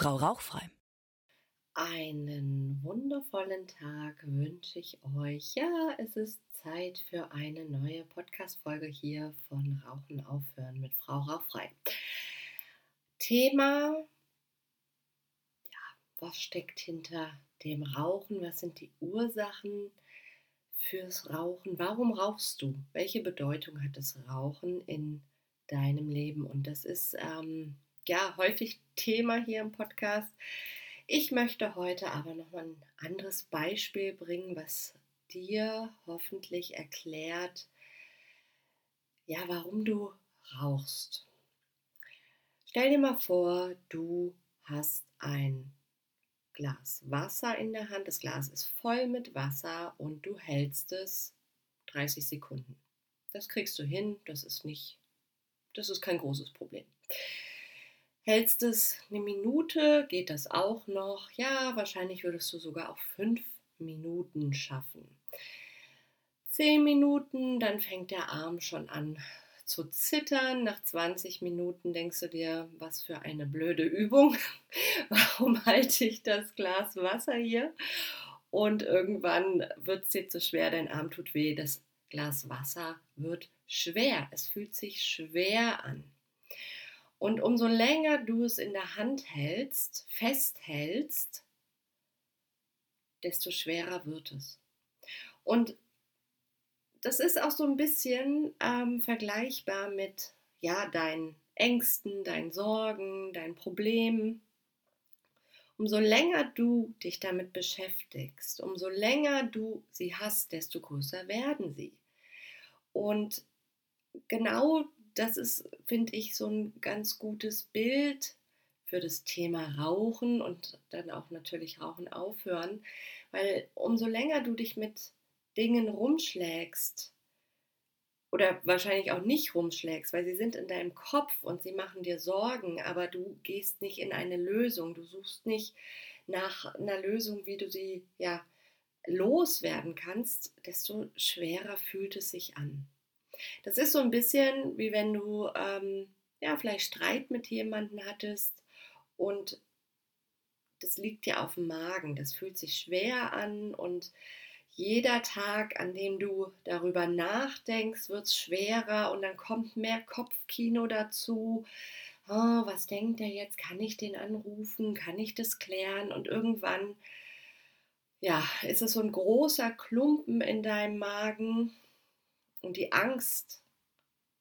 Frau Rauchfrei. Einen wundervollen Tag wünsche ich euch. Ja, es ist Zeit für eine neue Podcast-Folge hier von Rauchen aufhören mit Frau Rauchfrei. Thema: Ja, was steckt hinter dem Rauchen? Was sind die Ursachen fürs Rauchen? Warum rauchst du? Welche Bedeutung hat das Rauchen in deinem Leben? Und das ist ähm, ja häufig Thema hier im Podcast. Ich möchte heute aber noch mal ein anderes Beispiel bringen, was dir hoffentlich erklärt, ja, warum du rauchst. Stell dir mal vor, du hast ein Glas Wasser in der Hand. Das Glas ist voll mit Wasser und du hältst es 30 Sekunden. Das kriegst du hin, das ist nicht, das ist kein großes Problem. Hältst es eine Minute, geht das auch noch. Ja, wahrscheinlich würdest du sogar auch fünf Minuten schaffen. Zehn Minuten, dann fängt der Arm schon an zu zittern. Nach 20 Minuten denkst du dir, was für eine blöde Übung. Warum halte ich das Glas Wasser hier? Und irgendwann wird es dir zu schwer, dein Arm tut weh, das Glas Wasser wird schwer. Es fühlt sich schwer an. Und umso länger du es in der Hand hältst, festhältst, desto schwerer wird es. Und das ist auch so ein bisschen ähm, vergleichbar mit ja, deinen Ängsten, deinen Sorgen, deinen Problemen. Umso länger du dich damit beschäftigst, umso länger du sie hast, desto größer werden sie. Und genau das ist, finde ich, so ein ganz gutes Bild für das Thema Rauchen und dann auch natürlich Rauchen aufhören, weil umso länger du dich mit Dingen rumschlägst oder wahrscheinlich auch nicht rumschlägst, weil sie sind in deinem Kopf und sie machen dir Sorgen, aber du gehst nicht in eine Lösung, du suchst nicht nach einer Lösung, wie du sie ja loswerden kannst, desto schwerer fühlt es sich an. Das ist so ein bisschen wie wenn du ähm, ja vielleicht Streit mit jemandem hattest und das liegt dir auf dem Magen, das fühlt sich schwer an und jeder Tag, an dem du darüber nachdenkst, wird es schwerer und dann kommt mehr Kopfkino dazu. Oh, was denkt er jetzt? Kann ich den anrufen? Kann ich das klären? Und irgendwann, ja, ist es so ein großer Klumpen in deinem Magen und die Angst,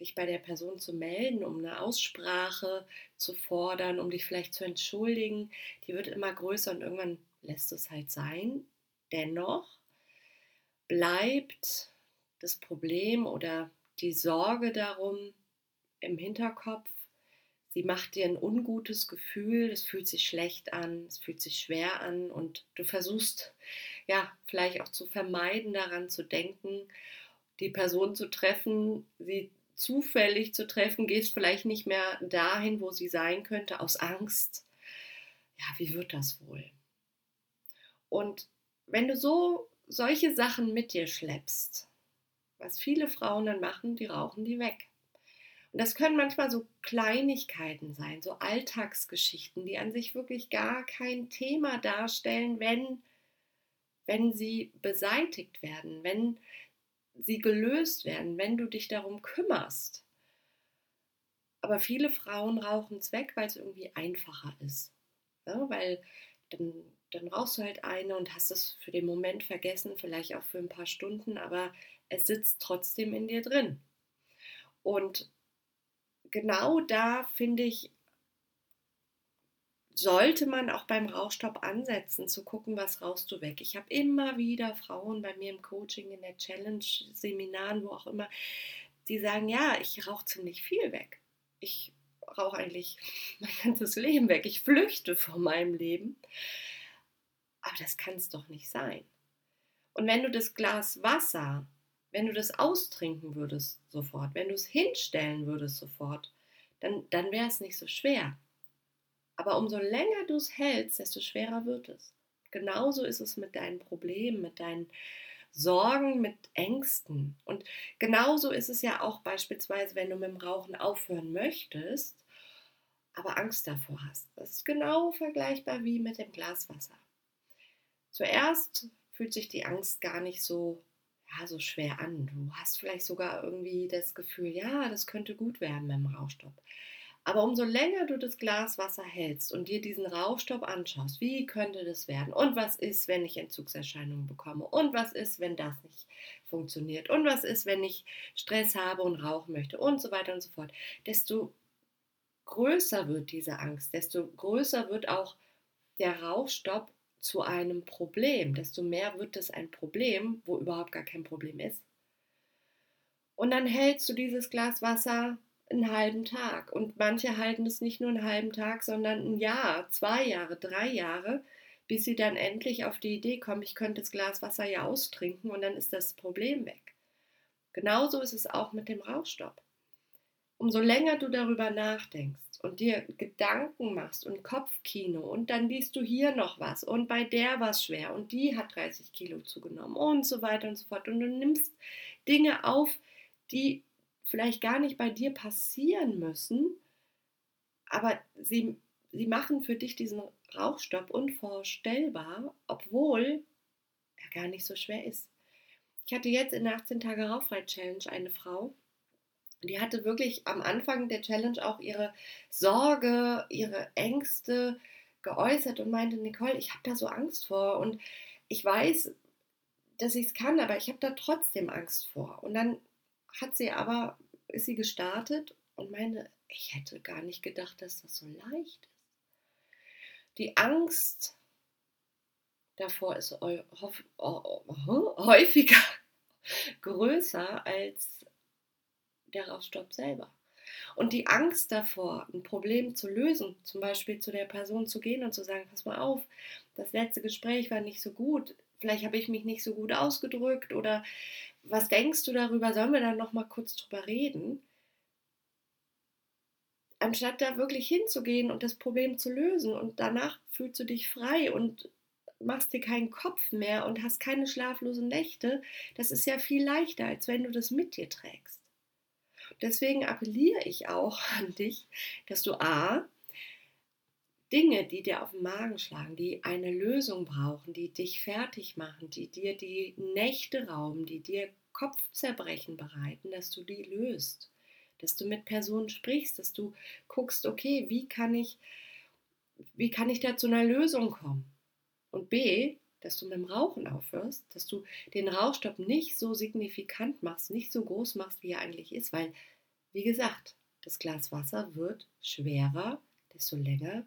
dich bei der Person zu melden, um eine Aussprache zu fordern, um dich vielleicht zu entschuldigen, die wird immer größer und irgendwann lässt es halt sein. Dennoch bleibt das Problem oder die Sorge darum im Hinterkopf. Sie macht dir ein ungutes Gefühl, es fühlt sich schlecht an, es fühlt sich schwer an und du versuchst ja vielleicht auch zu vermeiden, daran zu denken die Person zu treffen, sie zufällig zu treffen, gehst vielleicht nicht mehr dahin, wo sie sein könnte, aus Angst. Ja, wie wird das wohl? Und wenn du so solche Sachen mit dir schleppst, was viele Frauen dann machen, die rauchen die weg. Und das können manchmal so Kleinigkeiten sein, so Alltagsgeschichten, die an sich wirklich gar kein Thema darstellen, wenn, wenn sie beseitigt werden, wenn sie gelöst werden, wenn du dich darum kümmerst. Aber viele Frauen rauchen es weg, weil es irgendwie einfacher ist. Ja, weil dann, dann rauchst du halt eine und hast es für den Moment vergessen, vielleicht auch für ein paar Stunden, aber es sitzt trotzdem in dir drin. Und genau da finde ich, sollte man auch beim Rauchstopp ansetzen, zu gucken, was rauchst du weg. Ich habe immer wieder Frauen bei mir im Coaching, in der Challenge, Seminaren, wo auch immer, die sagen, ja, ich rauche ziemlich viel weg. Ich rauche eigentlich mein ganzes Leben weg. Ich flüchte vor meinem Leben. Aber das kann es doch nicht sein. Und wenn du das Glas Wasser, wenn du das austrinken würdest sofort, wenn du es hinstellen würdest sofort, dann, dann wäre es nicht so schwer. Aber umso länger du es hältst, desto schwerer wird es. Genauso ist es mit deinen Problemen, mit deinen Sorgen, mit Ängsten. Und genauso ist es ja auch beispielsweise, wenn du mit dem Rauchen aufhören möchtest. aber Angst davor hast. Das ist genau vergleichbar wie mit dem Glas Wasser. Zuerst fühlt sich die Angst gar nicht so, ja, so schwer an. Du hast vielleicht sogar irgendwie das Gefühl, ja, das könnte gut werden mit dem Rauchstopp. Aber umso länger du das Glas Wasser hältst und dir diesen Rauchstopp anschaust, wie könnte das werden? Und was ist, wenn ich Entzugserscheinungen bekomme? Und was ist, wenn das nicht funktioniert? Und was ist, wenn ich Stress habe und rauchen möchte? Und so weiter und so fort. Desto größer wird diese Angst, desto größer wird auch der Rauchstopp zu einem Problem, desto mehr wird es ein Problem, wo überhaupt gar kein Problem ist. Und dann hältst du dieses Glas Wasser einen halben Tag. Und manche halten es nicht nur einen halben Tag, sondern ein Jahr, zwei Jahre, drei Jahre, bis sie dann endlich auf die Idee kommen, ich könnte das Glas Wasser ja austrinken und dann ist das Problem weg. Genauso ist es auch mit dem Rauchstopp. Umso länger du darüber nachdenkst und dir Gedanken machst und Kopfkino und dann liest du hier noch was und bei der war es schwer und die hat 30 Kilo zugenommen und so weiter und so fort und du nimmst Dinge auf, die vielleicht gar nicht bei dir passieren müssen, aber sie, sie machen für dich diesen Rauchstopp unvorstellbar, obwohl er gar nicht so schwer ist. Ich hatte jetzt in der 18 Tage Rauchfrei-Challenge eine Frau, die hatte wirklich am Anfang der Challenge auch ihre Sorge, ihre Ängste geäußert und meinte, Nicole, ich habe da so Angst vor und ich weiß, dass ich es kann, aber ich habe da trotzdem Angst vor. Und dann hat sie aber, ist sie gestartet und meinte, ich hätte gar nicht gedacht, dass das so leicht ist. Die Angst davor ist häufiger größer als der Rauchstopp selber. Und die Angst davor, ein Problem zu lösen, zum Beispiel zu der Person zu gehen und zu sagen, pass mal auf, das letzte Gespräch war nicht so gut, vielleicht habe ich mich nicht so gut ausgedrückt oder was denkst du darüber? Sollen wir dann noch mal kurz drüber reden? Anstatt da wirklich hinzugehen und das Problem zu lösen und danach fühlst du dich frei und machst dir keinen Kopf mehr und hast keine schlaflosen Nächte, das ist ja viel leichter, als wenn du das mit dir trägst. Deswegen appelliere ich auch an dich, dass du A, Dinge, die dir auf den Magen schlagen, die eine Lösung brauchen, die dich fertig machen, die dir die Nächte rauben, die dir Kopfzerbrechen bereiten, dass du die löst, dass du mit Personen sprichst, dass du guckst, okay, wie kann ich, wie kann ich da zu einer Lösung kommen? Und B, dass du mit dem Rauchen aufhörst, dass du den Rauchstopp nicht so signifikant machst, nicht so groß machst, wie er eigentlich ist, weil, wie gesagt, das Glas Wasser wird schwerer, desto länger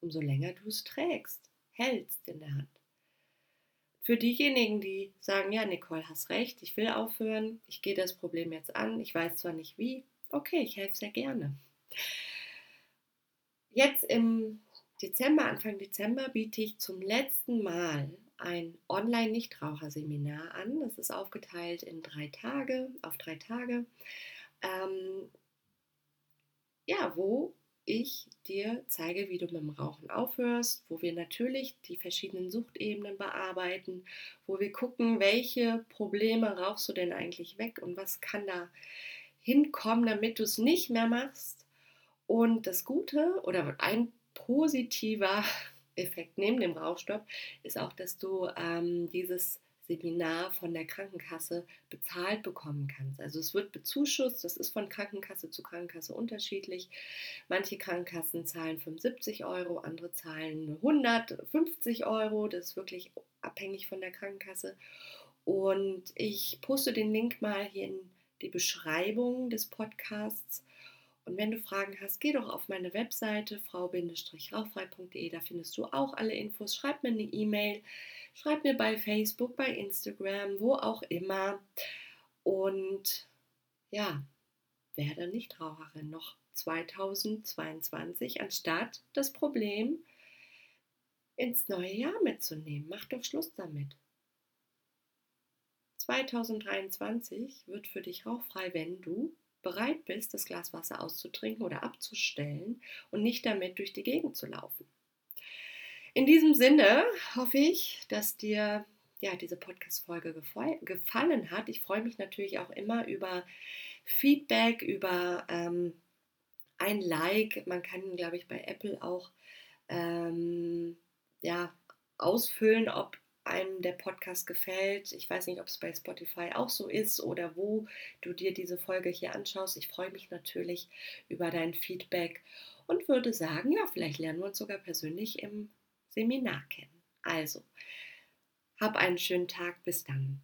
umso länger du es trägst, hältst in der Hand. Für diejenigen, die sagen, ja, Nicole, hast recht, ich will aufhören, ich gehe das Problem jetzt an, ich weiß zwar nicht wie, okay, ich helfe sehr gerne. Jetzt im Dezember, Anfang Dezember, biete ich zum letzten Mal ein Online-Nichtraucherseminar an. Das ist aufgeteilt in drei Tage, auf drei Tage. Ähm, ja, wo ich dir zeige, wie du mit dem Rauchen aufhörst, wo wir natürlich die verschiedenen Suchtebenen bearbeiten, wo wir gucken, welche Probleme rauchst du denn eigentlich weg und was kann da hinkommen, damit du es nicht mehr machst. Und das Gute oder ein positiver Effekt neben dem Rauchstopp ist auch, dass du ähm, dieses Seminar von der Krankenkasse bezahlt bekommen kannst. Also es wird bezuschusst, das ist von Krankenkasse zu Krankenkasse unterschiedlich. Manche Krankenkassen zahlen 75 Euro, andere zahlen 150 Euro. Das ist wirklich abhängig von der Krankenkasse. Und ich poste den Link mal hier in die Beschreibung des Podcasts. Und wenn du Fragen hast, geh doch auf meine Webseite frau-rauchfrei.de, da findest du auch alle Infos. Schreib mir eine E-Mail. Schreib mir bei Facebook, bei Instagram, wo auch immer. Und ja, werde Nichtraucherin noch 2022, anstatt das Problem ins neue Jahr mitzunehmen. Mach doch Schluss damit. 2023 wird für dich rauchfrei, wenn du bereit bist, das Glas Wasser auszutrinken oder abzustellen und nicht damit durch die Gegend zu laufen. In diesem Sinne hoffe ich, dass dir ja, diese Podcast-Folge gefallen hat. Ich freue mich natürlich auch immer über Feedback, über ähm, ein Like. Man kann, glaube ich, bei Apple auch ähm, ja, ausfüllen, ob einem der Podcast gefällt. Ich weiß nicht, ob es bei Spotify auch so ist oder wo du dir diese Folge hier anschaust. Ich freue mich natürlich über dein Feedback und würde sagen, ja, vielleicht lernen wir uns sogar persönlich im Seminar kennen. Also, hab einen schönen Tag. Bis dann.